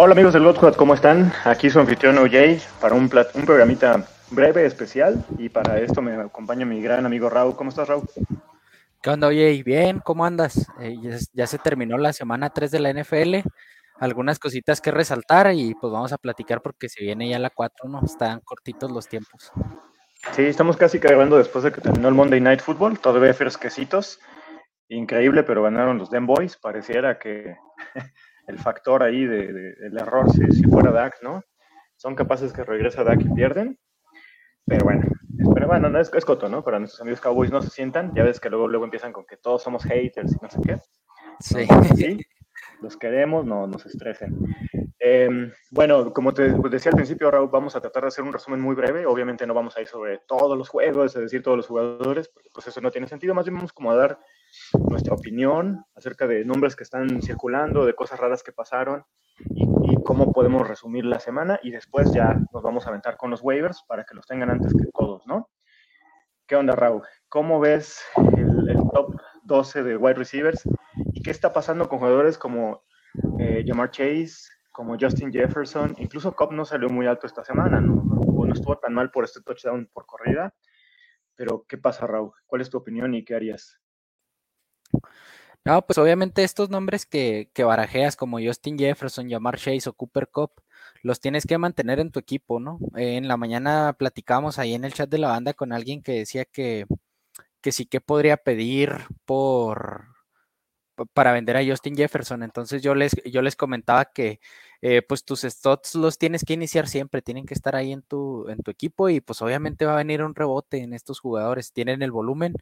Hola amigos del Godquad, ¿cómo están? Aquí su anfitrión OJ para un, un programita breve, especial. Y para esto me acompaña mi gran amigo Raúl. ¿Cómo estás, Raúl? ¿Qué onda, OJ? Bien, ¿cómo andas? Eh, ya, se terminó la semana 3 de la NFL. Algunas cositas que resaltar y pues vamos a platicar porque se viene ya la 4, ¿no? Están cortitos los tiempos. Sí, estamos casi grabando después de que terminó el Monday Night Football. Todavía fresquecitos. Increíble, pero ganaron los Den Boys. Pareciera que el factor ahí de, del error si, si, fuera Dak, ¿no? Son capaces que regresa Dak y pierden. Pero bueno, pero bueno, no es, es coto, ¿no? Para nuestros amigos Cowboys no se sientan. Ya ves que luego, luego empiezan con que todos somos haters y no sé qué. Sí. sí los queremos, no nos estresen. Em, bueno, como te decía al principio, Raúl, vamos a tratar de hacer un resumen muy breve. Obviamente no vamos a ir sobre todos los juegos, es decir, todos los jugadores, porque pues eso no tiene sentido. Más bien vamos como a dar nuestra opinión acerca de nombres que están circulando, de cosas raras que pasaron y, cómo podemos resumir la semana. Y después ya nos vamos a aventar con los waivers para que los tengan antes que todos, ¿no? ¿Qué onda, Raúl? ¿Cómo ves el, top 12 de wide receivers? ¿Y qué está pasando con jugadores como eh, Jamar Chase, como Justin Jefferson? Incluso Cobb no salió muy alto esta semana, ¿no? no estuvo tan mal por este touchdown por corrida. Pero, ¿qué pasa, Raúl? ¿Cuál es tu opinión y qué harías? No, pues obviamente estos nombres que, que barajeas como Justin Jefferson, Jamar Chase o Cooper Cup, los tienes que mantener en tu equipo, ¿no? en la mañana platicamos ahí en el chat de la banda con alguien que decía que, que sí que podría pedir por para vender a Justin Jefferson. Entonces yo les, yo les comentaba que eh, pues tus stocks los tienes que iniciar siempre, tienen que estar ahí en tu, en tu equipo y pues obviamente va a venir un rebote en estos jugadores. Tienen el volumen,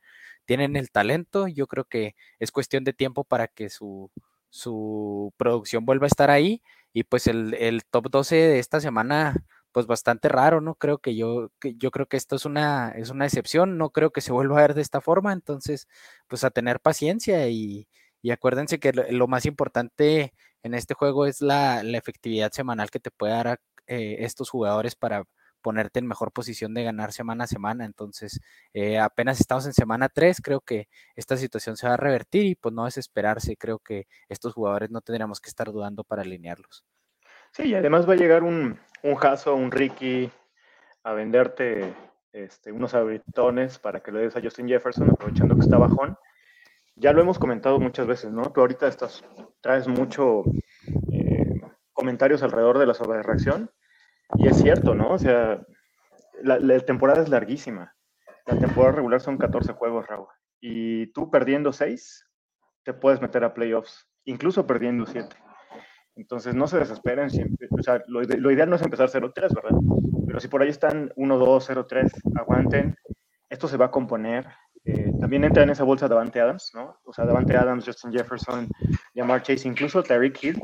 tienen el talento, yo creo que es cuestión de tiempo para que su, su producción vuelva a estar ahí y pues el, el top 12 de esta semana pues bastante raro, ¿no? Creo que yo, yo creo que esto es una, es una excepción, no creo que se vuelva a ver de esta forma, entonces, pues a tener paciencia y, y acuérdense que lo, más importante en este juego es la, efectividad semanal que te puede dar eh, estos jugadores para ponerte en mejor posición de ganar semana a semana. Entonces, eh, apenas estamos en semana 3, creo que esta situación se va a revertir y pues no desesperarse. Creo que estos jugadores no tendríamos que estar dudando para alinearlos. Sí, y además va a llegar un, un Hasso, un Ricky a venderte este, unos abritones para que le des a Justin Jefferson, aprovechando que está bajón ya lo hemos comentado muchas veces, ¿no? Tú ahorita estás, traes mucho eh, comentarios alrededor de la sobrereacción y es cierto, ¿no? O sea, la, temporada es larguísima. La temporada regular son 14 juegos, Raúl. Y tú perdiendo 6, te puedes meter a playoffs, incluso perdiendo 7. Entonces no se desesperen siempre. O sea, lo, lo ideal no es empezar 0-3, ¿verdad? Pero si por ahí están 1-2, 0-3, aguanten. Esto se va a componer también entra en esa bolsa Davante Adams, ¿no? O sea, Davante Adams, Justin Jefferson, Jamar Chase, incluso Tyreek Hill.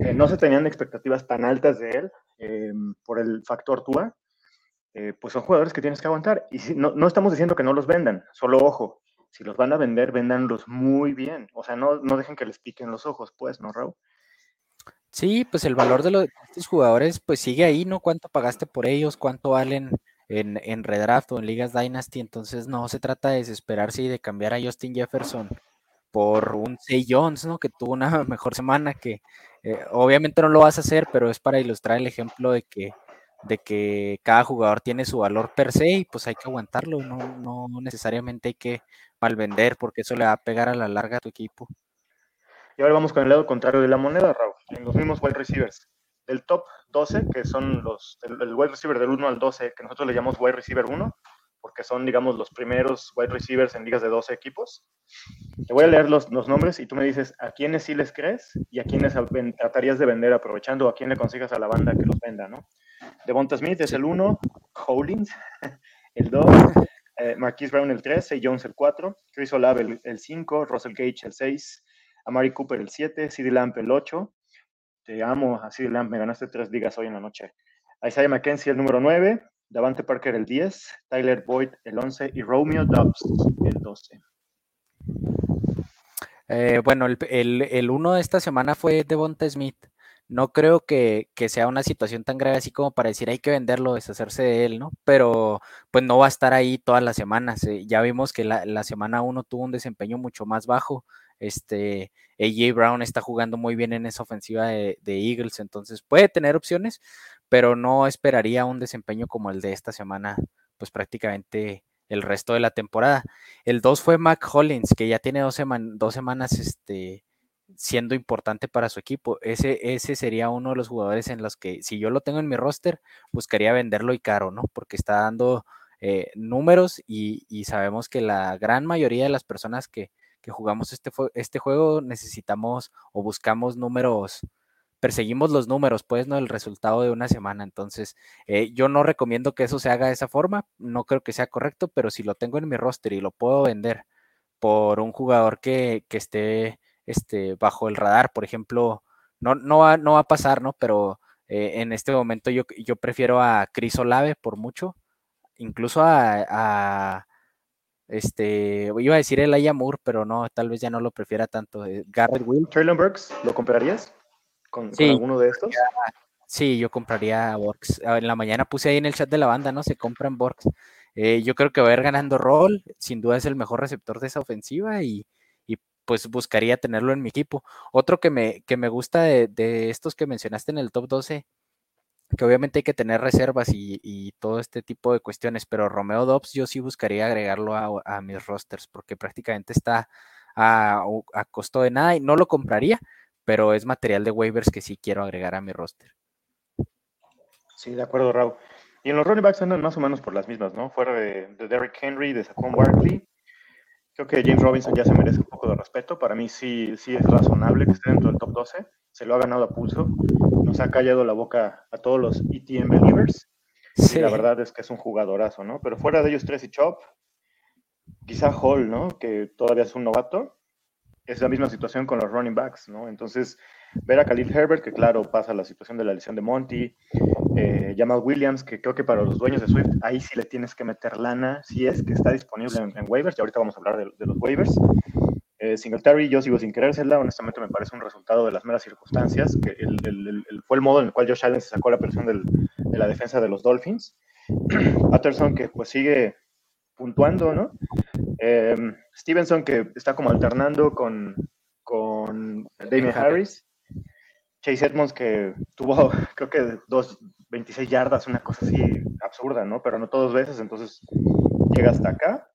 Eh, no se tenían expectativas tan altas de él eh, por el factor Tua. pues son jugadores que tienes que aguantar. Y si, no, no, estamos diciendo que no los vendan, solo ojo. Si los van a vender, véndanlos muy bien. O sea, no, no dejen que les piquen los ojos, pues, ¿no, Raúl? Sí, pues el valor de, los, de estos jugadores, pues sigue ahí, ¿no? ¿Cuánto pagaste por ellos? ¿Cuánto valen? En, en redraft o en ligas Dynasty, entonces no se trata de desesperarse y de cambiar a Justin Jefferson por un Say Jones, ¿no? Que tuvo una mejor semana, que eh, obviamente no lo vas a hacer, pero es para ilustrar el ejemplo de que, de que cada jugador tiene su valor per se y pues hay que aguantarlo, no, no necesariamente hay que malvender porque eso le va a pegar a la larga a tu equipo. Y ahora vamos con el lado contrario de la moneda, Raúl, en los mismos wide receivers del top 12, que son los, el, wide receiver del 1 al 12, que nosotros le llamamos wide receiver 1, porque son, digamos, los primeros wide receivers en ligas de 12 equipos. Te voy a leer los, los nombres y tú me dices a quiénes sí les crees y a quiénes tratarías de vender aprovechando, a quién le consigas a la banda que los venda, ¿no? Devonta Smith es el 1, Hollins el 2, eh, Marquise Brown el 3, Say Jones el 4, Chris Olave el 5, Russell Gage el 6, Amari Cooper el 7, CD Lamp el 8, te amo, así me ganaste tres ligas hoy en la noche. Isaiah McKenzie el número 9, Davante Parker el 10, Tyler Boyd el 11 y Romeo Dobbs el 12. Eh, bueno, el, el, uno de esta semana fue Devonta Smith. No creo que, sea una situación tan grave así como para decir hay que venderlo, deshacerse de él, ¿no? Pero pues no va a estar ahí todas las semanas. ya vimos que la, la semana uno tuvo un desempeño mucho más bajo Este, AJ Brown está jugando muy bien en esa ofensiva de, Eagles, entonces puede tener opciones, pero no esperaría un desempeño como el de esta semana, pues prácticamente el resto de la temporada. El 2 fue Mac Hollins, que ya tiene dos, dos semanas este, siendo importante para su equipo. Ese, ese sería uno de los jugadores en los que, si yo lo tengo en mi roster, buscaría venderlo y caro, ¿no? Porque está dando eh, números y, sabemos que la gran mayoría de las personas que, jugamos este, este juego necesitamos o buscamos números perseguimos los números, pues, ¿no? El resultado de una semana. Entonces, eh, yo no recomiendo que eso se haga de esa forma, no creo que sea correcto, pero si lo tengo en mi roster y lo puedo vender por un jugador que, esté este, bajo el radar, por ejemplo, no, no, va, no va a pasar, ¿no? Pero eh, en este momento yo, yo prefiero a Chris Olave por mucho, incluso a, este, iba a decir el Moore, pero no, tal vez ya no lo prefiera tanto. Eh, Garrett Will. Traylon Burks, ¿lo comprarías? con, alguno de estos? Sí, yo compraría Borgs. Ah, en la mañana puse ahí en el chat de la banda, ¿no? Se compran Borgs. Eh, yo creo que va a ir ganando rol, sin duda es el mejor receptor de esa ofensiva y, pues buscaría tenerlo en mi equipo. Otro que me, que me gusta de, estos que mencionaste en el top 12, que obviamente hay que tener reservas y, todo este tipo de cuestiones, pero Romeo Dobbs yo sí buscaría agregarlo a, mis rosters porque prácticamente está a, a, costo de nada y no lo compraría, pero es material de waivers que sí quiero agregar a mi roster. Sí, de acuerdo, Raúl. Y en los running backs andan más o menos por las mismas, ¿no? Fuera de, Derrick Henry, de Saquon Barkley. Creo que James Robinson ya se merece un poco de respeto. Para mí sí, sí es razonable que esté dentro del top 12. Se lo ha ganado a pulso. Nos ha callado la boca a todos los ETM believers. Sí. Y la verdad es que es un jugadorazo, ¿no? Pero fuera de ellos, tres y Chop, quizá Hall, ¿no? Que todavía es un novato es la misma situación con los running backs, ¿no? Entonces, ver a Khalil Herbert, que claro, pasa la situación de la lesión de Monty, eh, Jamal Williams, que creo que para los dueños de Swift, ahí sí le tienes que meter lana, si es que está disponible en, waivers, y ahorita vamos a hablar de, los waivers. Eh, Singletary, yo sigo sin querérsela, honestamente me parece un resultado de las meras circunstancias, que fue el modo en el cual Josh Allen se sacó la presión de la defensa de los Dolphins. Patterson, que pues sigue puntuando, ¿no? Em, Stevenson, que está como alternando con, con Damien Harris. Chase Edmonds, que tuvo, creo que dos, 26 yardas, una cosa así absurda, ¿no? Pero no todas veces, entonces llega hasta acá.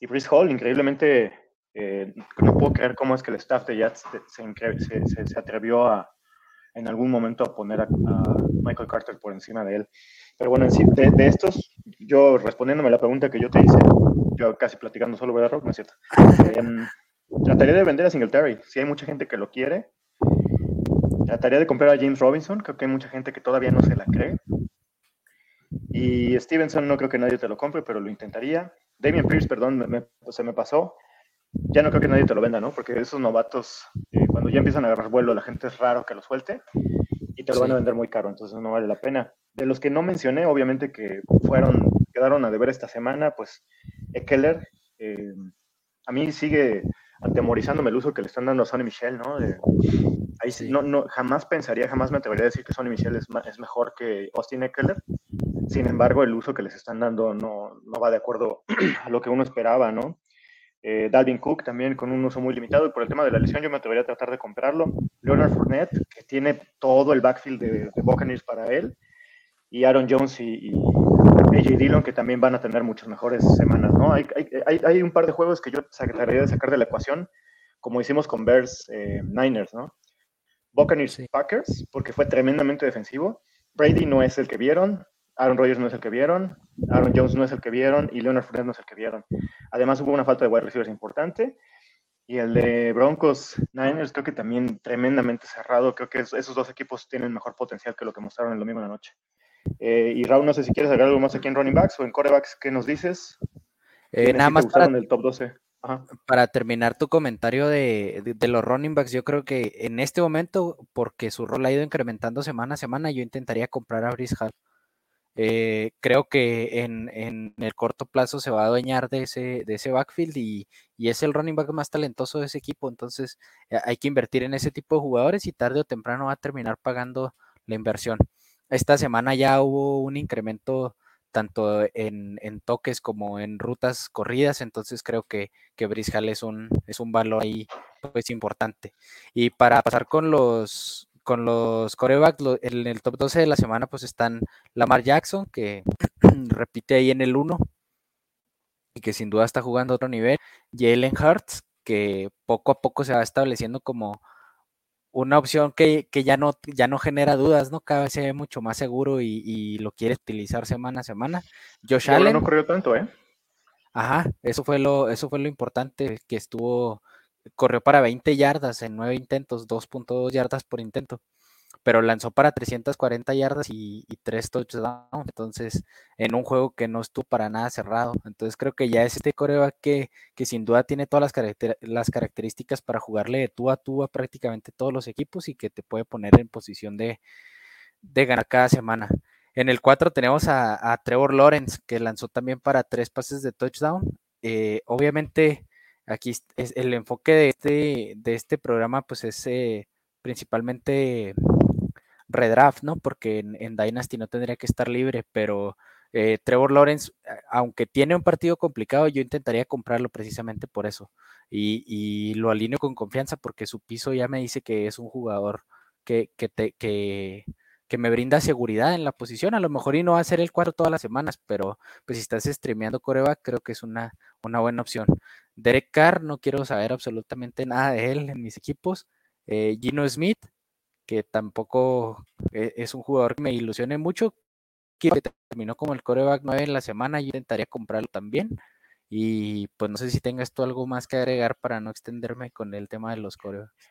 Y Chris Hall, increíblemente, eh, no puedo creer cómo es que el staff de Jets se, se, atrevió a, en algún momento a poner a, Michael Carter por encima de él. Pero bueno, en sí, de, de, estos, yo respondiéndome a la pregunta que yo te hice, yo casi platicando solo, ¿verdad, Rock? No es cierto. Em, trataría de vender a Singletary. Si hay mucha gente que lo quiere, trataría de comprar a James Robinson. Creo que hay mucha gente que todavía no se la cree. Y Stevenson no creo que nadie te lo compre, pero lo intentaría. Damien Pierce, perdón, se me pasó. Ya no creo que nadie te lo venda, ¿no? Porque esos novatos, eh, cuando ya empiezan a agarrar vuelo, la gente es raro que lo suelte y te lo van a vender muy caro, entonces no vale la pena. De los que no mencioné, obviamente que fueron, quedaron a deber esta semana, pues Eckler, eh, a mí sigue atemorizándome el uso que le están dando a Sonny Michel, ¿no? ahí no, no, jamás pensaría, jamás me atrevería a decir que Sonny Michel es, es mejor que Austin Eckler. Sin embargo, el uso que les están dando no, no va de acuerdo a lo que uno esperaba, ¿no? Eh, Dalvin Cook también con un uso muy limitado y por el tema de la lesión yo me atrevería a tratar de comprarlo. Leonard Fournette, que tiene todo el backfield de, de Buccaneers para él. Y Aaron Jones y, AJ Dillon, que también van a tener muchas mejores semanas, ¿no? Hay, hay, hay, un par de juegos que yo trataría de sacar de la ecuación, como hicimos con Bears eh, Niners, ¿no? Buccaneers Packers, porque fue tremendamente defensivo. Brady no es el que vieron, Aaron Rodgers no es el que vieron, Aaron Jones no es el que vieron y Leonard Fournette no es el que vieron. Además hubo una falta de wide receivers importante y el de Broncos Niners creo que también tremendamente cerrado. Creo que esos dos equipos tienen mejor potencial que lo que mostraron el domingo en la noche. Eh, y Raúl, no sé si quieres agregar algo más aquí en running backs o en corebacks, ¿qué nos dices? Eh, nada más para, el top 12? para terminar tu comentario de, los running backs, yo creo que en este momento, porque su rol ha ido incrementando semana a semana, yo intentaría comprar a Brice Hall. Eh, creo que en, el corto plazo se va a adueñar de ese, de ese backfield y, y, es el running back más talentoso de ese equipo. Entonces hay que invertir en ese tipo de jugadores y tarde o temprano va a terminar pagando la inversión esta semana ya hubo un incremento tanto en, toques como en rutas corridas, entonces creo que, que es un, es un valor ahí pues importante. Y para pasar con los con los corebacks en el top 12 de la semana pues están Lamar Jackson, que repite ahí en el 1 y que sin duda está jugando a otro nivel, Jalen Hurts, que poco a poco se va estableciendo como una opción que, ya, no, ya no genera dudas, ¿no? Cada vez se ve mucho más seguro y, lo quiere utilizar semana a semana. Josh Allen. No corrió tanto, ¿eh? Ajá, eso fue lo, eso fue lo importante, que estuvo, corrió para 20 yardas en 9 intentos, 2.2 yardas por intento pero lanzó para 340 yardas y, y 3 touchdowns. Entonces, en un juego que no estuvo para nada cerrado. Entonces, creo que ya es este coreback que, que sin duda tiene todas las, las características para jugarle de tú a tú a prácticamente todos los equipos y que te puede poner en posición de, ganar cada semana. En el 4 tenemos a, Trevor Lawrence, que lanzó también para tres pases de touchdown. Eh, obviamente, aquí es el enfoque de este, de este programa, pues es eh, principalmente redraft, ¿no? Porque en, Dynasty no tendría que estar libre, pero eh, Trevor Lawrence, aunque tiene un partido complicado, yo intentaría comprarlo precisamente por eso. Y, lo alineo con confianza porque su piso ya me dice que es un jugador que, que, te, que, que me brinda seguridad en la posición. A lo mejor y no va a ser el cuarto todas las semanas, pero pues si estás streameando coreback, creo que es una, una buena opción. Derek Carr, no quiero saber absolutamente nada de él en mis equipos. Eh, Gino Smith, que tampoco e, es un jugador que me ilusione mucho, que terminó como el coreback 9 en la semana, yo intentaría comprarlo también. Y pues no sé si tengas tú algo más que agregar para no extenderme con el tema de los corebacks.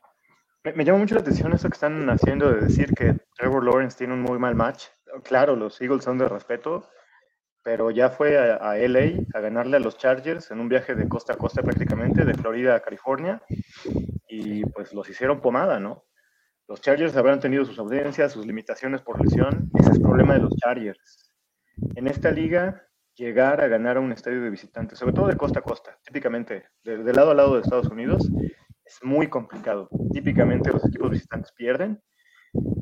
Me, llama mucho la atención eso que están haciendo de decir que Trevor Lawrence tiene un muy mal match. Claro, los Eagles son de respeto, pero ya fue a, a, LA a ganarle a los Chargers en un viaje de costa a costa prácticamente, de Florida a California, y pues los hicieron pomada, ¿no? Los Chargers habrán tenido sus audiencias, sus limitaciones por lesión. Ese es el problema de los Chargers. En esta liga, llegar a ganar a un estadio de visitantes, sobre todo de costa a costa, típicamente de, lado a lado de Estados Unidos, es muy complicado. Típicamente los equipos visitantes pierden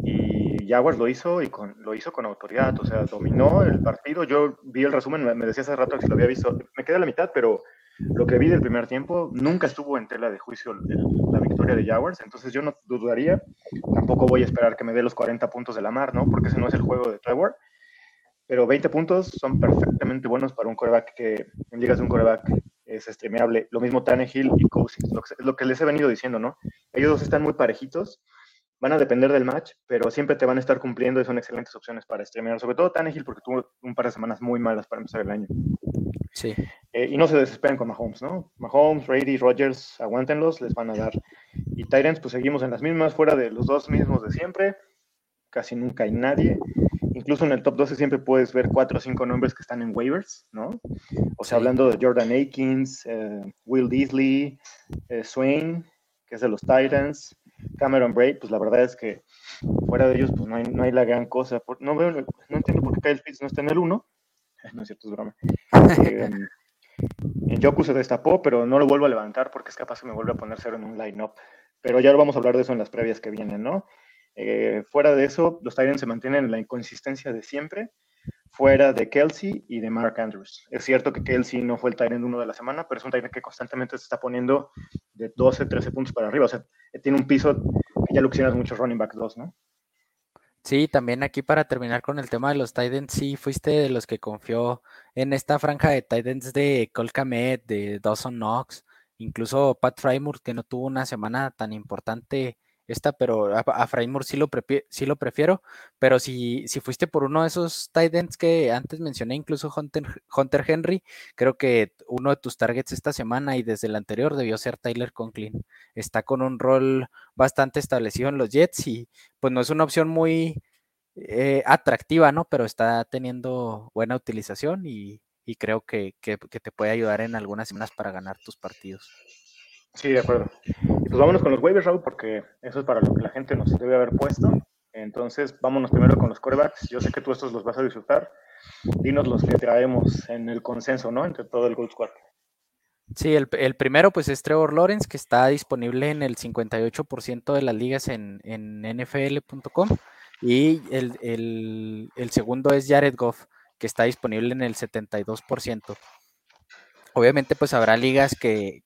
y Jaguars lo hizo y con, lo hizo con autoridad, o sea, dominó el partido. Yo vi el resumen, me decía hace rato que si lo había visto, me quedé a la mitad, pero lo que vi del primer tiempo nunca estuvo en tela de juicio la victoria de Jaguars, entonces yo no dudaría, tampoco voy a esperar que me dé los 40 puntos de la mar, ¿no? Porque ese no es el juego de Trevor, pero 20 puntos son perfectamente buenos para un coreback que en ligas de un coreback es streameable. Lo mismo Tannehill y Cousins, lo que, lo que les he venido diciendo, ¿no? Ellos dos están muy parejitos, van a depender del match, pero siempre te van a estar cumpliendo y son excelentes opciones para streamear, sobre todo Tannehill porque tuvo un par de semanas muy malas para empezar el año. Sí. Eh, y no se desesperen con Mahomes, ¿no? Mahomes, Brady, Rogers, aguántenlos, les van a dar. Y Tyrants, pues seguimos en las mismas, fuera de los dos mismos de siempre. Casi nunca hay nadie. Incluso en el top 12 siempre puedes ver cuatro o cinco nombres que están en waivers, ¿no? O sea, hablando de Jordan Akins, eh, Will Disley, eh, Swain, que es de los Titans, Cameron Braid, pues la verdad es que fuera de ellos, pues no hay, no hay la gran cosa. no, veo, no entiendo por qué Kyle Pitts no está en el 1, no es cierto, es broma. Eh, en Yoku se destapó, pero no lo vuelvo a levantar porque es capaz que me vuelve a poner cero en un line-up. Pero ya lo vamos a hablar de eso en las previas que vienen, ¿no? Eh, fuera de eso, los Titans se mantienen en la inconsistencia de siempre, fuera de Kelsey y de Mark Andrews. Es cierto que Kelsey no fue el Titan uno de la semana, pero es un Titan que constantemente se está poniendo de 12, 13 puntos para arriba. O sea, tiene un piso que ya lo muchos running back 2, ¿no? Sí, también aquí para terminar con el tema de los Titans, sí fuiste de los que confió en esta franja de Titans de Cole de Dawson Knox, incluso Pat Frymore, que no tuvo una semana tan importante esta, pero a, a sí lo, sí lo prefiero, pero si, si fuiste por uno de esos Titans que antes mencioné, incluso Hunter, Hunter Henry, creo que uno de tus targets esta semana y desde el anterior debió ser Tyler Conklin. Está con un rol bastante establecido en los Jets y pues no es una opción muy eh, atractiva, ¿no? Pero está teniendo buena utilización y, creo que, que te puede ayudar en algunas semanas para ganar tus partidos. Sí, de acuerdo. Y pues vámonos con los waivers, Raúl, porque eso es para lo que la gente nos debe haber puesto. Entonces, vámonos primero con los corebacks. Yo sé que tú estos los vas a disfrutar. Dinos los que traemos en el consenso, ¿no? Entre todo el Gold Squad. Sí, el, primero pues es Trevor Lawrence, que está disponible en el 58% de las ligas en, nfl.com. Y el, segundo es Jared Goff, que está disponible en el 72%. Obviamente, pues habrá ligas que,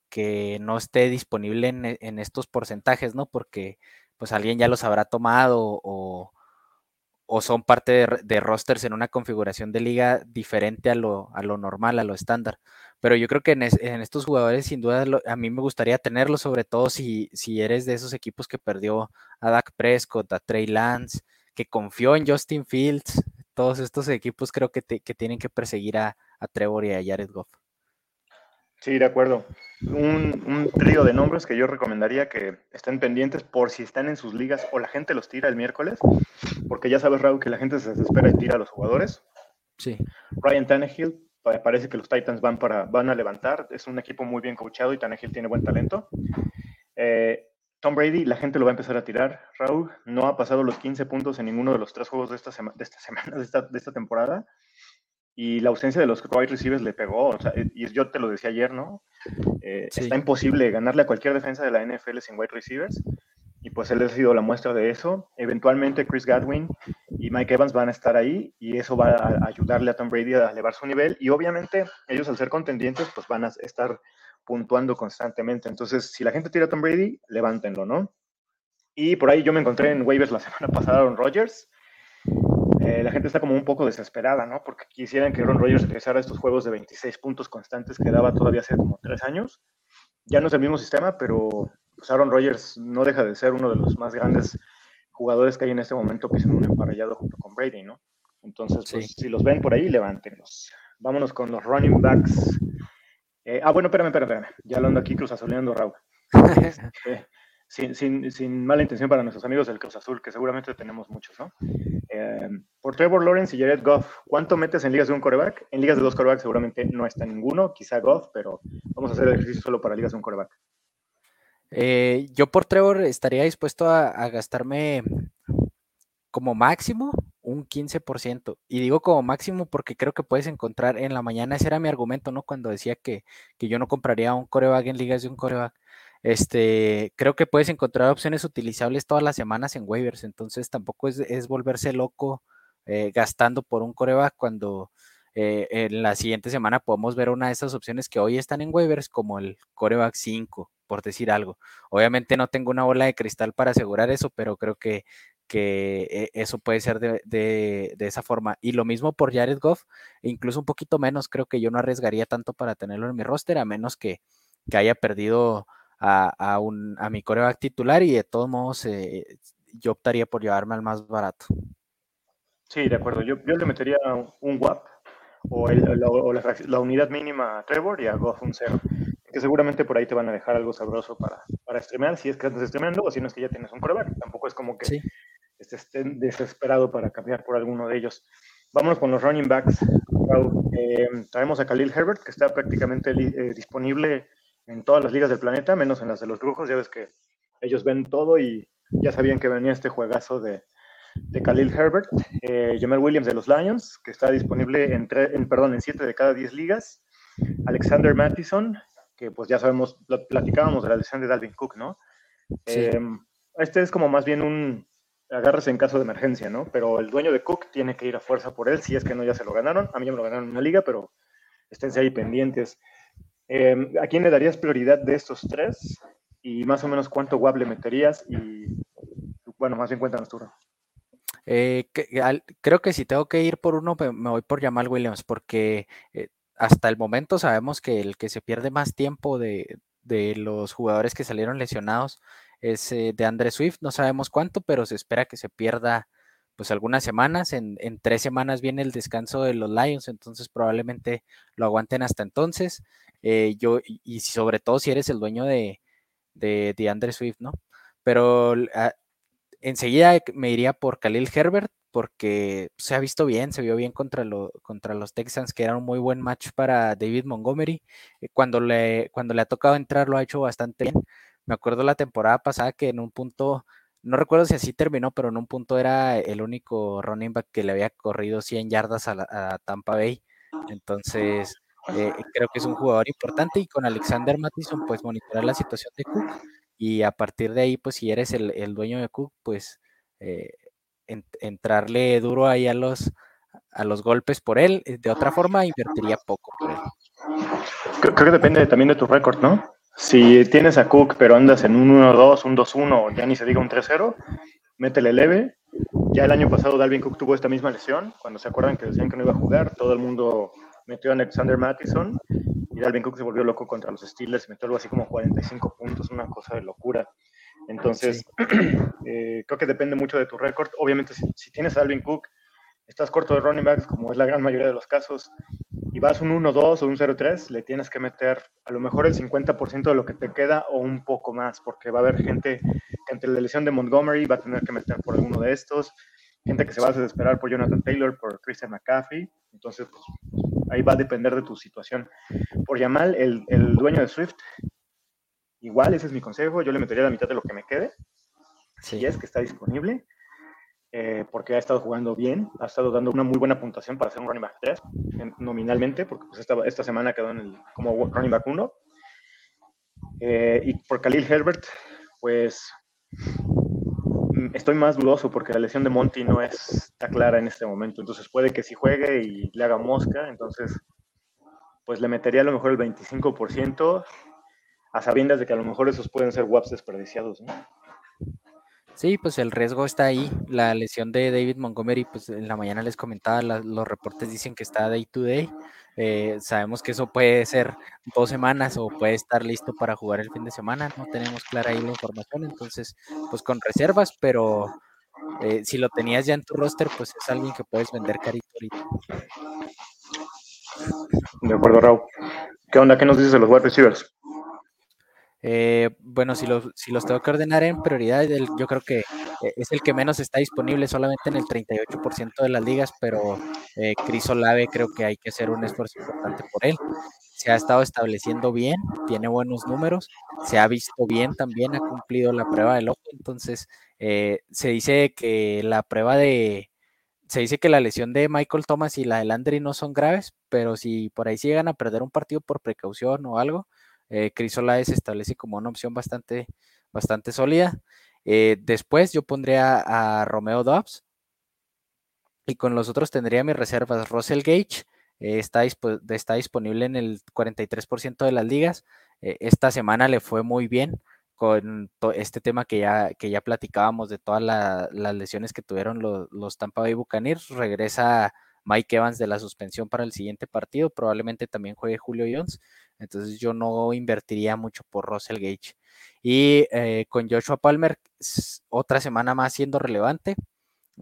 no esté disponible en, en, estos porcentajes, ¿no? Porque pues alguien ya los habrá tomado o, son parte de, rosters en una configuración de liga diferente a lo, a lo normal, a lo estándar. Pero yo creo que en, es, en estos jugadores, sin duda, lo, a mí me gustaría tenerlos, sobre todo si, si eres de esos equipos que perdió a Dak Prescott, a Trey Lance, que confió en Justin Fields. Todos estos equipos creo que, te, que tienen que perseguir a Trevor y a Jared Goff. Sí, de acuerdo. Un, un, trío de nombres que yo recomendaría que estén pendientes por si están en sus ligas o la gente los tira el miércoles, porque ya sabes, Raúl, que la gente se desespera y tira a los jugadores. Sí. Ryan Tannehill, parece que los Titans van, para, van a levantar, es un equipo muy bien coachado y Tannehill tiene buen talento. Eh, Tom Brady, la gente lo va a empezar a tirar. Raúl no ha pasado los 15 puntos en ninguno de los tres juegos de esta, sema, de esta semana, de esta, de esta temporada y la ausencia de los wide receivers le pegó. O sea, y yo te lo decía ayer, ¿no? Eh, sí. Está imposible ganarle a cualquier defensa de la NFL sin wide receivers. Y pues él ha sido la muestra de eso. Eventualmente Chris Godwin y Mike Evans van a estar ahí y eso va a ayudarle a Tom Brady a elevar su nivel. Y obviamente ellos al ser contendientes pues van a estar puntuando constantemente. Entonces, si la gente tira a Tom Brady, levántenlo, ¿no? Y por ahí yo me encontré en waivers la semana pasada a Aaron Rodgers eh, la gente está como un poco desesperada, ¿no? Porque quisieran que Ron Rodgers regresara a estos juegos de 26 puntos constantes que daba todavía hace como tres años. Ya no es el mismo sistema, pero pues Aaron Rodgers no deja de ser uno de los más grandes jugadores que hay en este momento que es un emparellado junto con Brady, ¿no? Entonces, pues, sí. si los ven por ahí, levántenlos. Vámonos con los running backs. Eh, ah, bueno, espérame, espérame, espérame. Ya lo ando aquí cruzazoleando, Raúl. Este, sin, sin, sin, mala intención para nuestros amigos del Cruz Azul, que seguramente tenemos muchos, ¿no? Eh, por Trevor Lawrence y Jared Goff, ¿cuánto metes en ligas de un coreback? En ligas de dos corebacks seguramente no está ninguno, quizá Goff, pero vamos a hacer el ejercicio solo para ligas de un coreback. Eh, yo por Trevor estaría dispuesto a, gastarme como máximo un 15%. Y digo como máximo porque creo que puedes encontrar en la mañana, ese era mi argumento, ¿no? Cuando decía que, que yo no compraría un coreback en ligas de un coreback este, creo que puedes encontrar opciones utilizables todas las semanas en waivers, entonces tampoco es, es volverse loco eh, gastando por un coreback cuando eh, en la siguiente semana podemos ver una de esas opciones que hoy están en waivers como el coreback 5, por decir algo. Obviamente no tengo una bola de cristal para asegurar eso, pero creo que, que eh, eso puede ser de, de, de, esa forma. Y lo mismo por Jared Goff, incluso un poquito menos, creo que yo no arriesgaría tanto para tenerlo en mi roster, a menos que, que haya perdido a, a, un, a mi coreback titular y de todos modos eh, yo optaría por llevarme al más barato. Sí, de acuerdo. Yo, yo le metería un WAP o, el, la, o la, la, unidad mínima a Trevor y a Goff un cero. Que seguramente por ahí te van a dejar algo sabroso para, para streamear, si es que estás streameando o si no es que ya tienes un coreback. Tampoco es como que sí. estés desesperado para cambiar por alguno de ellos. Vámonos con los running backs. Eh, traemos a Khalil Herbert, que está prácticamente eh, disponible en todas las ligas del planeta, menos en las de los brujos. Ya ves que ellos ven todo y ya sabían que venía este juegazo de, de Khalil Herbert. Eh, Jamal Williams de los Lions, que está disponible en, tre, en, perdón, en 7 de cada 10 ligas. Alexander Mattison, que pues ya sabemos, platicábamos de la lesión de Dalvin Cook, ¿no? Sí. Eh, este es como más bien un agárrese en caso de emergencia, ¿no? Pero el dueño de Cook tiene que ir a fuerza por él, si es que no ya se lo ganaron. A mí ya me lo ganaron en una liga, pero esténse ahí pendientes. Eh, ¿A quién le darías prioridad de estos tres? Y más o menos cuánto WAP le meterías y, bueno, más bien cuéntanos tú. Eh, creo que si tengo que ir por uno, me voy por Jamal Williams, porque eh, hasta el momento sabemos que el que se pierde más tiempo de, de los jugadores que salieron lesionados es eh, de Andre Swift. No sabemos cuánto, pero se espera que se pierda pues algunas semanas. En, en, tres semanas viene el descanso de los Lions, entonces probablemente lo aguanten hasta entonces. Eh, yo, y, y, sobre todo si eres el dueño de, de, de Andre Swift, ¿no? Pero a, enseguida me iría por Khalil Herbert, porque se ha visto bien, se vio bien contra, lo, contra los Texans, que era un muy buen match para David Montgomery. Eh, cuando le, cuando le ha tocado entrar lo ha hecho bastante bien. Me acuerdo la temporada pasada que en un punto, no recuerdo si así terminó, pero en un punto era el único running back que le había corrido 100 yardas a, la, a Tampa Bay. Entonces, eh, creo que es un jugador importante y con Alexander Mattison, pues monitorar la situación de Cook y a partir de ahí, pues si eres el, el dueño de Cook, pues eh, en, entrarle duro ahí a los, a los golpes por él. De otra forma, invertiría poco por él. Creo, que depende también de tu récord, ¿no? Si tienes a Cook, pero andas en un 1-2, un 2-1, ya ni se diga un 3-0, métele leve. Ya el año pasado Dalvin Cook tuvo esta misma lesión, cuando se acuerdan que decían que no iba a jugar, todo el mundo metió a Alexander Mattison y Dalvin Cook se volvió loco contra los Steelers, metió algo así como 45 puntos, una cosa de locura. Entonces, eh, creo que depende mucho de tu récord. Obviamente, si, si, tienes a Dalvin Cook, estás corto de running backs, como es la gran mayoría de los casos, y vas un 1-2 o un 0-3, le tienes que meter a lo mejor el 50% de lo que te queda o un poco más, porque va a haber gente que ante la lesión de Montgomery va a tener que meter por alguno de estos, gente que se va a desesperar por Jonathan Taylor, por Christian McCaffrey, entonces pues, ahí va a depender de tu situación. Por Yamal, el, el dueño de Swift, igual ese es mi consejo, yo le metería la mitad de lo que me quede, si es que está disponible, eh, porque ha estado jugando bien, ha estado dando una muy buena puntuación para ser un running back 3, nominalmente, porque pues esta, esta, semana quedó en el, como running back 1. Eh, y por Khalil Herbert, pues estoy más dudoso porque la lesión de Monty no está clara en este momento, entonces puede que si juegue y le haga mosca, entonces pues le metería a lo mejor el 25% a sabiendas de que a lo mejor esos pueden ser WAPs desperdiciados, ¿no? Sí, pues el riesgo está ahí. La lesión de David Montgomery, pues en la mañana les comentaba, los reportes dicen que está day to day. Eh, sabemos que eso puede ser dos semanas o puede estar listo para jugar el fin de semana. No tenemos clara ahí la información, entonces, pues con reservas, pero eh, si lo tenías ya en tu roster, pues es alguien que puedes vender carito ahorita. De acuerdo, Raúl. ¿Qué onda? ¿Qué nos dices de los wide receivers? Eh, bueno, si los, si los tengo que ordenar en prioridad, yo creo que eh, es el que menos está disponible solamente en el 38% de las ligas, pero eh, Cris Olave creo que hay que hacer un esfuerzo importante por él. Se ha estado estableciendo bien, tiene buenos números, se ha visto bien también, ha cumplido la prueba del ojo, entonces eh, se dice que la prueba de, se dice que la lesión de Michael Thomas y la de Landry no son graves, pero si por ahí llegan a perder un partido por precaución o algo, eh, Chris Olaez se establece como una opción bastante, bastante sólida. Eh, después yo pondría a Romeo Dobbs y con los otros tendría mis reservas. Russell Gage eh, está, está, disponible en el 43% de las ligas. esta semana le fue muy bien con este tema que ya, que ya platicábamos de todas las lesiones que tuvieron los, los Tampa Bay Buccaneers. Regresa Mike Evans de la suspensión para el siguiente partido. Probablemente también juegue Julio Jones. Entonces yo no invertiría mucho por Russell Gage. Y eh, con Joshua Palmer, otra semana más siendo relevante.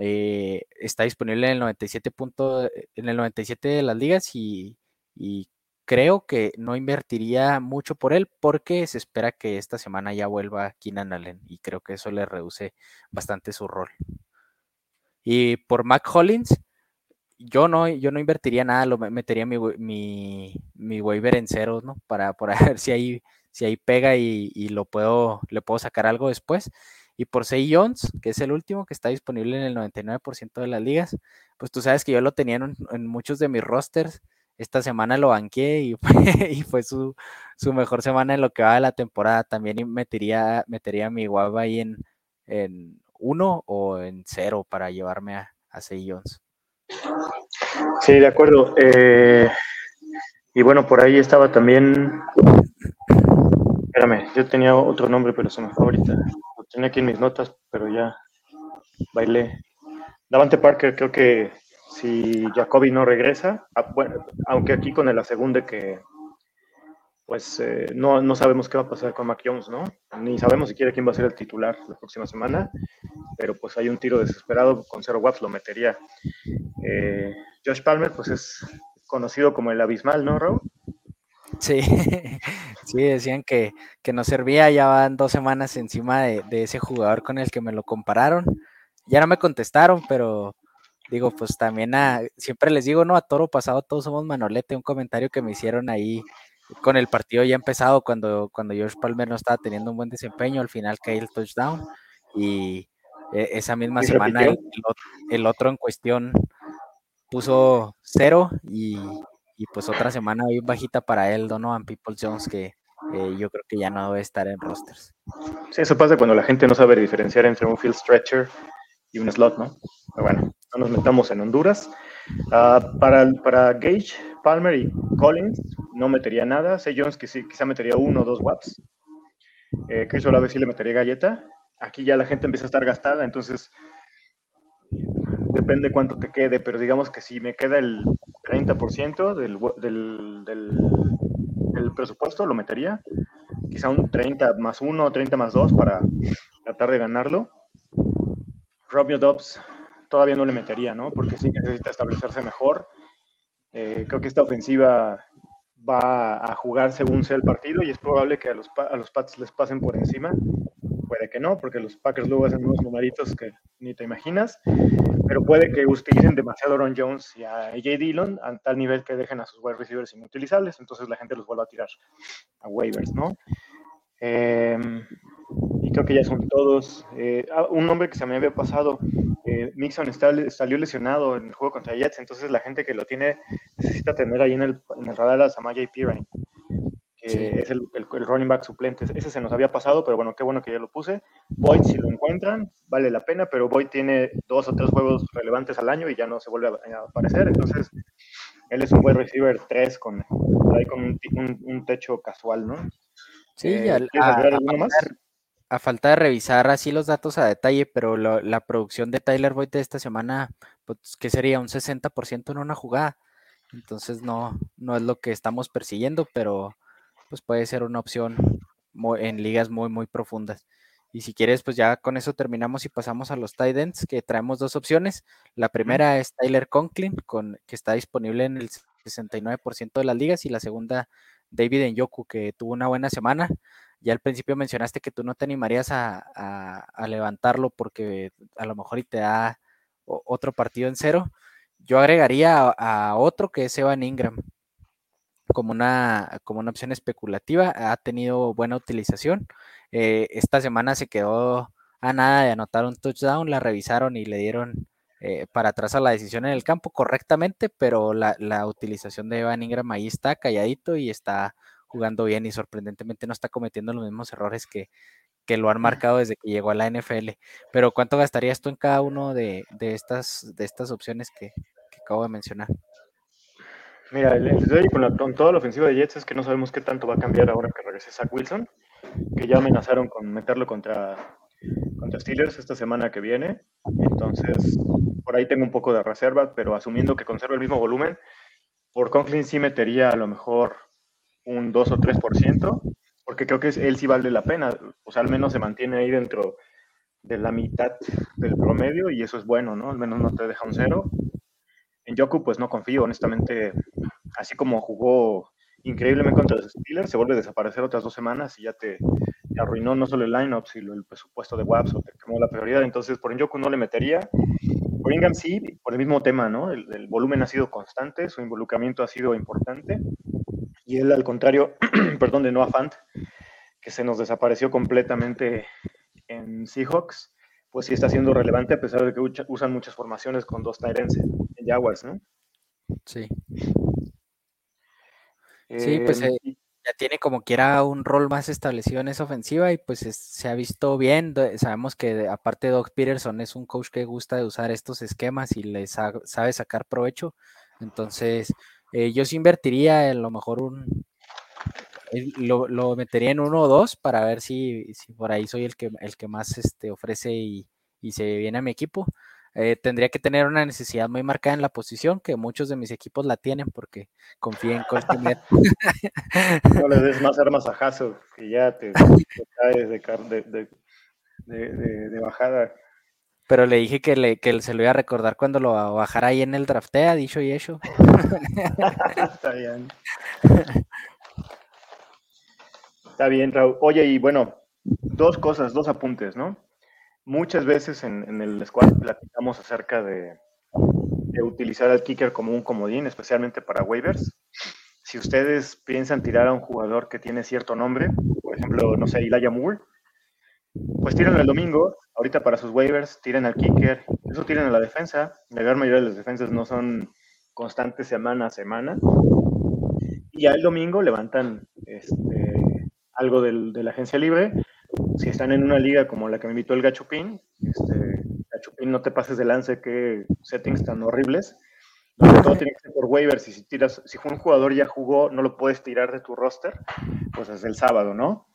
Eh, está disponible en el 97 punto, en el 97 de las ligas y, creo que no invertiría mucho por él porque se espera que esta semana ya vuelva Keenan Allen y creo que eso le reduce bastante su rol. Y por Mac Hollins, yo no, yo no invertiría nada, lo metería mi, mi, mi waiver en ceros, ¿no? Para, para ver si ahí, si ahí pega y, lo puedo, le puedo sacar algo después. Y por 6 Jones, que es el último que está disponible en el 99% de las ligas, pues tú sabes que yo lo tenía en, muchos de mis rosters. Esta semana lo banqué y, y fue su, su, mejor semana en lo que va de la temporada. También metería, metería mi guava ahí en, en uno o en cero para llevarme a, a 6 Jones. Sí, de acuerdo. Eh, y bueno, por ahí estaba también. Espérame, yo tenía otro nombre, pero se me fue ahorita. Lo tenía aquí en mis notas, pero ya bailé. Davante Parker, creo que si Jacoby no regresa, ah, bueno, aunque aquí con el asegún que pues eh, no, no, sabemos qué va a pasar con Mac Jones, ¿no? Ni sabemos siquiera quién va a ser el titular la próxima semana, pero pues hay un tiro desesperado, con cero watts lo metería. Eh, Josh Palmer, pues es conocido como el abismal, ¿no, Raúl? Sí, sí, decían que, que no servía, ya van dos semanas encima de, de, ese jugador con el que me lo compararon. Ya no me contestaron, pero digo, pues también siempre les digo, no, a toro pasado todos somos manolete, un comentario que me hicieron ahí con el partido ya empezado, cuando, cuando George Palmer no estaba teniendo un buen desempeño, al final cae el touchdown y e, esa misma semana el, otro en cuestión puso cero y, pues otra semana bien bajita para él, Donovan People Jones, que eh, yo creo que ya no debe estar en rosters. Sí, eso pasa cuando la gente no sabe diferenciar entre un field stretcher y un slot, ¿no? Pero bueno. no nos metamos en Honduras. Ah, para, para Gage, Palmer y Collins no metería nada. Sé Jones que sí, quizá metería uno o dos watts. Eh, Chris Olave sí le metería galleta. Aquí ya la gente empieza a estar gastada, entonces depende cuánto te quede, pero digamos que si me queda el 30% del, del, del, presupuesto, lo metería. Quizá un 30 más 1, 30 más 2 para tratar de ganarlo. Romeo Dobbs todavía no le metería, ¿no? Porque sí necesita establecerse mejor. Eh, creo que esta ofensiva va a jugar según sea el partido y es probable que a los, a los Pats les pasen por encima. Puede que no, porque los Packers luego hacen unos numeritos que ni te imaginas, pero puede que utilicen demasiado a Ron Jones y a AJ Dillon a tal nivel que dejen a sus wide receivers inutilizables, entonces la gente los vuelve a tirar a waivers, ¿no? Eh, y creo que ya son todos. Eh, ah, un nombre que se me había pasado, eh, Mixon salió lesionado en el juego contra Jets, entonces la gente que lo tiene necesita tener ahí en el, en el radar a Samaya y Pirine, que es el, el, running back suplente. Ese se nos había pasado, pero bueno, qué bueno que ya lo puse. Boyd, si lo encuentran, vale la pena, pero Boyd tiene dos o tres juegos relevantes al año y ya no se vuelve a, aparecer, entonces él es un buen receiver 3 con, con un, un, techo casual, ¿no? Sí, eh, a, más? A falta de revisar así los datos a detalle, pero la producción de Tyler Boyd de esta semana, pues, que sería un 60% en una jugada. Entonces no, no es lo que estamos persiguiendo, pero pues puede ser una opción en ligas muy, muy profundas. Y si quieres, pues ya con eso terminamos y pasamos a los tight ends, que traemos dos opciones. La primera es Tyler Conklin, con, que está disponible en el 69% de las ligas, y la segunda, David Njoku, que tuvo una buena semana. Ya al principio mencionaste que tú no te animarías a, levantarlo porque a lo mejor y te da otro partido en cero. Yo agregaría a, otro que es Evan Ingram como una, como una opción especulativa. Ha tenido buena utilización. Eh, esta semana se quedó a nada de anotar un touchdown, la revisaron y le dieron eh, para atrás a la decisión en el campo correctamente, pero la, la, utilización de Evan Ingram ahí está calladito y está jugando bien y sorprendentemente no está cometiendo los mismos errores que, lo han marcado desde que llegó a la NFL. Pero ¿cuánto gastarías tú en cada uno de, estas, de estas opciones que, acabo de mencionar? Mira, el, el con, la, con, toda la ofensiva de Jets es que no sabemos qué tanto va a cambiar ahora que regrese Zach Wilson, que ya amenazaron con meterlo contra, contra Steelers esta semana que viene. Entonces, por ahí tengo un poco de reserva, pero asumiendo que conserva el mismo volumen, por Conklin sí metería a lo mejor un 2 o 3%, porque creo que él sí vale la pena, o sea, al menos se mantiene ahí dentro de la mitad del promedio y eso es bueno, ¿no? Al menos no te deja un cero. En Yoku, pues no confío, honestamente, así como jugó increíblemente contra los Steelers, se vuelve a desaparecer otras dos semanas y ya te, arruinó no solo el lineup, sino el presupuesto de WAPS o te quemó la prioridad. Entonces, por Yoku no le metería. Por Ingram sí, por el mismo tema, ¿no? El, el, volumen ha sido constante, su involucramiento ha sido importante. Y él, al contrario, perdón, de Noah Fant, que se nos desapareció completamente en Seahawks, pues sí está siendo relevante a pesar de que usan muchas formaciones con dos Tyrens en Jaguars, ¿no? Sí. sí, pues eh, ya tiene como quiera un rol más establecido en esa ofensiva y pues se ha visto bien. Sabemos que aparte Doc Peterson es un coach que gusta de usar estos esquemas y les sabe sacar provecho. Entonces, eh, yo sí invertiría en lo mejor un. Lo, metería en uno o dos para ver si, si, por ahí soy el que, el que más este, ofrece y, se viene a mi equipo. Eh, tendría que tener una necesidad muy marcada en la posición, que muchos de mis equipos la tienen porque confíen en Coltinet. no le des más armas a Hasso, que ya te, caes de, de, bajada. Pero le dije que, le, que se lo iba a recordar cuando lo bajara ahí en el draftea, dicho y hecho. Está bien. Está bien, Raúl. Oye, y bueno, dos cosas, dos apuntes, ¿no? Muchas veces en, el squad platicamos acerca de, de, utilizar al kicker como un comodín, especialmente para waivers. Si ustedes piensan tirar a un jugador que tiene cierto nombre, por ejemplo, no sé, Elijah Moore, pues tiran el domingo, ahorita para sus waivers, tiran al kicker, eso tiran a la defensa. La gran mayoría de las defensas no son constantes semana a semana. Y ya el domingo levantan este, algo de la agencia libre. Si están en una liga como la que me invitó el Gachupín, este, no te pases de lance, qué settings tan horribles. Todo tiene que ser por waivers y si tiras, si un jugador ya jugó, no lo puedes tirar de tu roster, pues es el sábado, ¿no?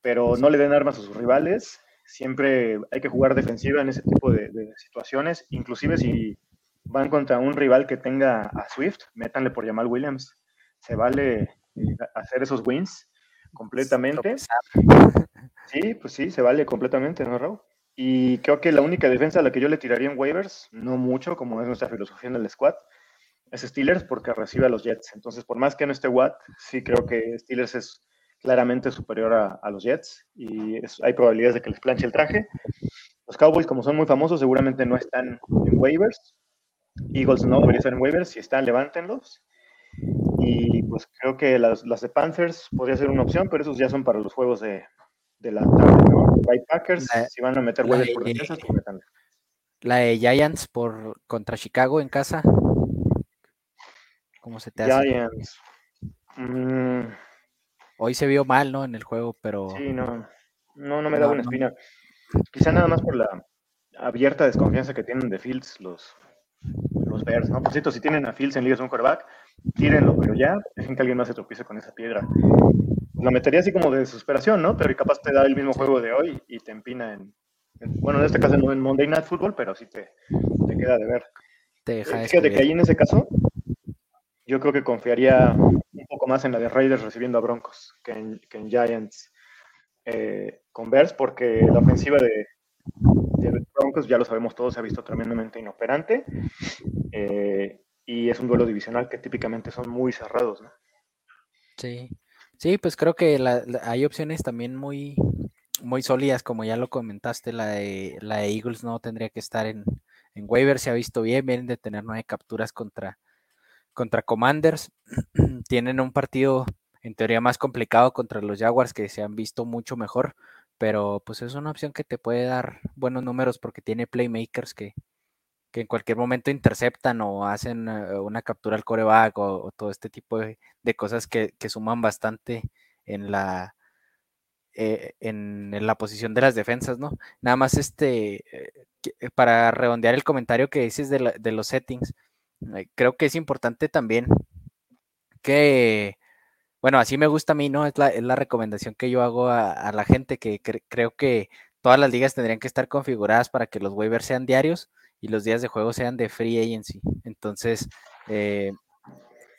Pero no le den armas a sus rivales. Siempre hay que jugar defensiva en ese tipo de, situaciones. Inclusive si van contra un rival que tenga a Swift, métanle por Jamal Williams. Se vale eh, hacer esos wins completamente. Sí, pues sí, se vale completamente, ¿no, Raúl? Y creo que la única defensa a la que yo le tiraría en waivers, no mucho, como es nuestra filosofía en el squad, es Steelers porque recibe a los Jets. Entonces, por más que no esté Watt, sí creo que Steelers es claramente superior a, los Jets y hay probabilidades de que les planche el traje. Los Cowboys, como son muy famosos, seguramente no están en waivers. Eagles no deberían estar en waivers. Si están, levántenlos. Y pues creo que las, las, de Panthers podría ser una opción, pero esos ya son para los juegos de, de la tarde, ¿no? Packers, si van a meter waivers por defensa, pues La de Giants por contra Chicago en casa. ¿Cómo se te hace? Giants. Mm. Hoy se vio mal, ¿no? En el juego, pero. Sí, no. No, no me da una espina. Quizá nada más por la abierta desconfianza que tienen de Fields los, los Bears, ¿no? Por cierto, si tienen a Fields en ligas un quarterback, tírenlo, pero ya dejen que alguien más se tropiece con esa piedra. Lo metería así como de desesperación, ¿no? Pero capaz te da el mismo juego de hoy y te empina en, bueno, en este caso no en Monday Night Football, pero sí te, te queda de ver. Te deja Fíjate que ahí en ese caso yo creo que confiaría más en la de Raiders recibiendo a Broncos que en, Giants eh, con porque la ofensiva de, Broncos, ya lo sabemos todos, se ha visto tremendamente inoperante. Eh, y es un duelo divisional que típicamente son muy cerrados, ¿no? Sí, sí, pues creo que hay opciones también muy, muy sólidas, como ya lo comentaste, la de, la de Eagles no tendría que estar en, en waiver, se ha visto bien, vienen de tener nueve capturas contra, contra Commanders. Tienen un partido en teoría más complicado contra los Jaguars que se han visto mucho mejor, pero pues es una opción que te puede dar buenos números porque tiene playmakers que, que en cualquier momento interceptan o hacen eh, una captura al coreback o, todo este tipo de, cosas que, suman bastante en la, eh, en, la posición de las defensas, ¿no? Nada más este, eh, para redondear el comentario que dices de, de los settings, creo que es importante también que, bueno, así me gusta a mí, ¿no? Es la, es la recomendación que yo hago a, la gente, que creo que todas las ligas tendrían que estar configuradas para que los waivers sean diarios y los días de juego sean de free agency. Entonces, eh,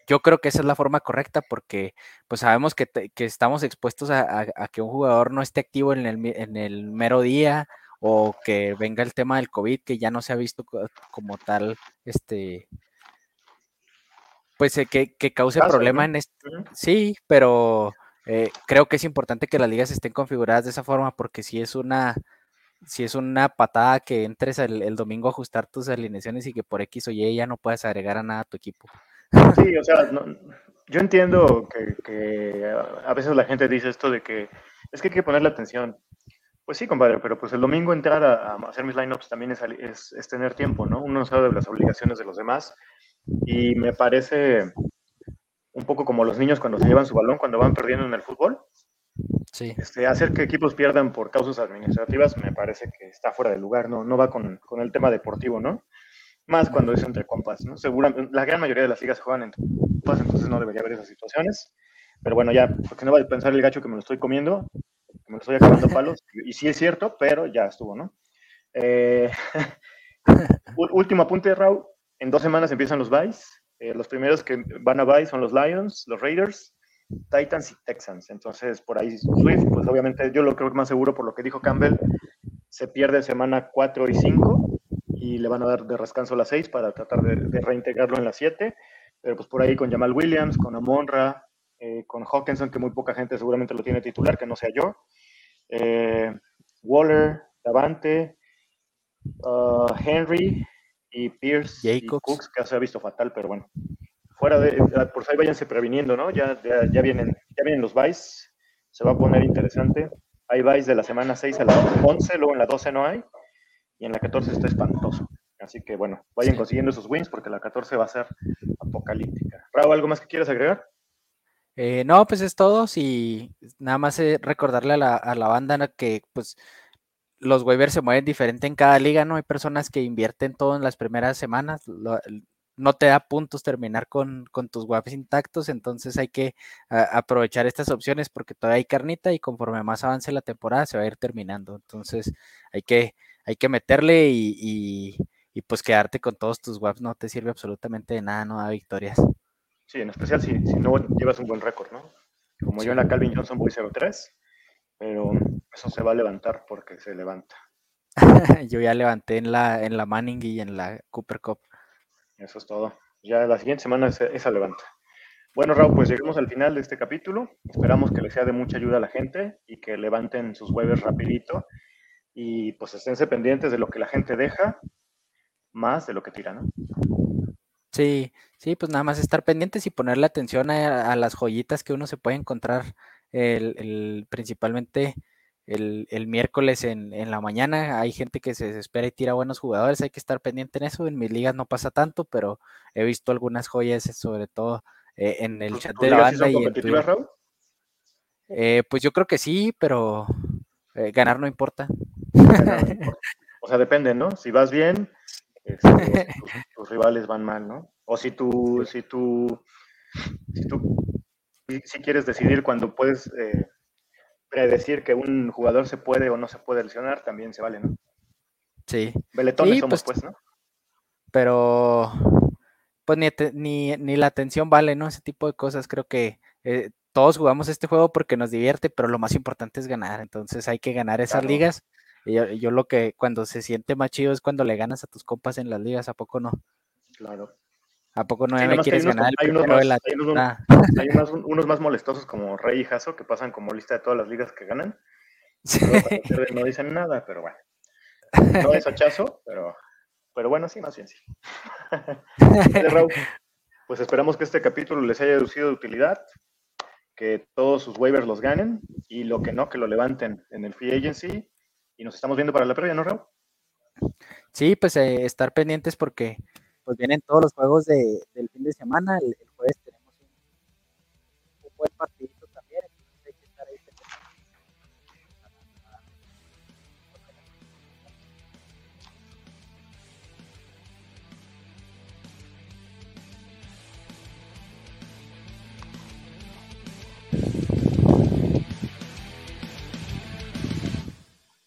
yo creo que esa es la forma correcta porque pues sabemos que, estamos expuestos a, que un jugador no esté activo en el, en el mero día o que venga el tema del COVID que ya no se ha visto como tal este pues eh, que, cause problema en este. Sí, pero eh, creo que es importante que las ligas estén configuradas de esa forma porque si es una si es una patada que entres el, domingo a ajustar tus alineaciones y que por X o Y ya no puedes agregar a nada a tu equipo. Sí, o sea, yo entiendo que, a veces la gente dice esto de que es que hay que ponerle atención. Pues sí, compadre, pero pues el domingo entrar a, hacer mis lineups también es, es, es, tener tiempo, ¿no? Uno sabe de las obligaciones de los demás y me parece un poco como los niños cuando se llevan su balón, cuando van perdiendo en el fútbol. Sí. Este, hacer que equipos pierdan por causas administrativas me parece que está fuera de lugar, no, no va con, con el tema deportivo, ¿no? Más cuando es entre compas, ¿no? Seguramente, la gran mayoría de las ligas se juegan entre compas, entonces no debería haber esas situaciones. Pero bueno, ya, porque no va a pensar el gacho que me lo estoy comiendo, que me lo estoy acabando palos, y sí es cierto, pero ya estuvo, ¿no? Eh, último apunte, Raúl, en dos semanas empiezan los buys. Eh, los primeros que van a buy son los Lions, los Raiders, Titans y Texans. Entonces, por ahí Swift, pues obviamente yo lo creo más seguro por lo que dijo Campbell, se pierde semana 4 y 5 y le van a dar de descanso las 6 para tratar de, reintegrarlo en las 7. Pero pues por ahí con Jamal Williams, con Amonra, eh, con Hawkinson, que muy poca gente seguramente lo tiene titular, que no sea yo. Eh, Waller, Davante, uh, Henry, y Pierce y Cooks, que se ha visto fatal, pero bueno. Fuera de, por ahí váyanse previniendo, ¿no? Ya, ya, vienen, ya vienen los buys, se va a poner interesante. Hay buys de la semana 6 a la 11, luego en la 12 no hay, y en la 14 está espantoso. Así que bueno, vayan consiguiendo esos wins porque la 14 va a ser apocalíptica. Raúl, ¿algo más que quieras agregar? Eh, no, pues es todo. Y nada más recordarle a la, a la banda que pues los waivers se mueven diferente en cada liga, ¿no? Hay personas que invierten todo en las primeras semanas, no te da puntos terminar con, tus waivers intactos, entonces hay que aprovechar estas opciones porque todavía hay carnita y conforme más avance la temporada se va a ir terminando. Entonces hay que, hay que meterle y, pues quedarte con todos tus waivers no te sirve absolutamente de nada, no da victorias. Sí, en especial si, si no llevas un buen récord, ¿no? Como yo en la Calvin Johnson voy 0-3, pero eso se va a levantar porque se levanta. yo ya levanté en la, en la Manning y en la Cooper Cup. Eso es todo. Ya la siguiente semana esa levanta. Bueno, Raúl, pues llegamos al final de este capítulo. Esperamos que les sea de mucha ayuda a la gente y que levanten sus webs rapidito y pues esténse pendientes de lo que la gente deja más de lo que tira, ¿no? Sí, sí, pues nada más estar pendientes y ponerle atención a, las joyitas que uno se puede encontrar el, principalmente el, miércoles en, la mañana. Hay gente que se desespera y tira buenos jugadores, hay que estar pendiente en eso. En mis ligas no pasa tanto, pero he visto algunas joyas, sobre todo eh, en el chat de la banda. y en eh, pues yo creo que sí, pero eh, ganar no importa. O sea, depende, ¿no? Si vas bien, este, tus, rivales van mal, ¿no? O si tú, si tú, si tú, si quieres decidir cuando puedes eh, predecir que un jugador se puede o no se puede lesionar, también se vale, ¿no? Sí. Beletones somos, pues, pues, ¿no? Pero, pues ni, ni, la atención vale, ¿no? Ese tipo de cosas. Creo que eh, todos jugamos este juego porque nos divierte, pero lo más importante es ganar. Entonces hay que ganar esas ligas yo, lo que cuando se siente más chido es cuando le ganas a tus compas en las ligas, ¿a poco no? Claro. ¿A poco no me quieres ganar el unos, más, hay unos, más molestos como Rey y Jaso que pasan como lista de todas las ligas que ganan. No dicen nada, pero bueno. No es hachazo, pero, pero bueno, sí, más bien sí. pues esperamos que este capítulo les haya sido de utilidad, que todos sus waivers los ganen y lo que no, que lo levanten en el free agency y nos estamos viendo para la previa, ¿no, Raúl? Sí, pues eh, estar pendientes porque pues vienen todos los juegos de, del fin de semana. El, jueves tenemos un, un buen partido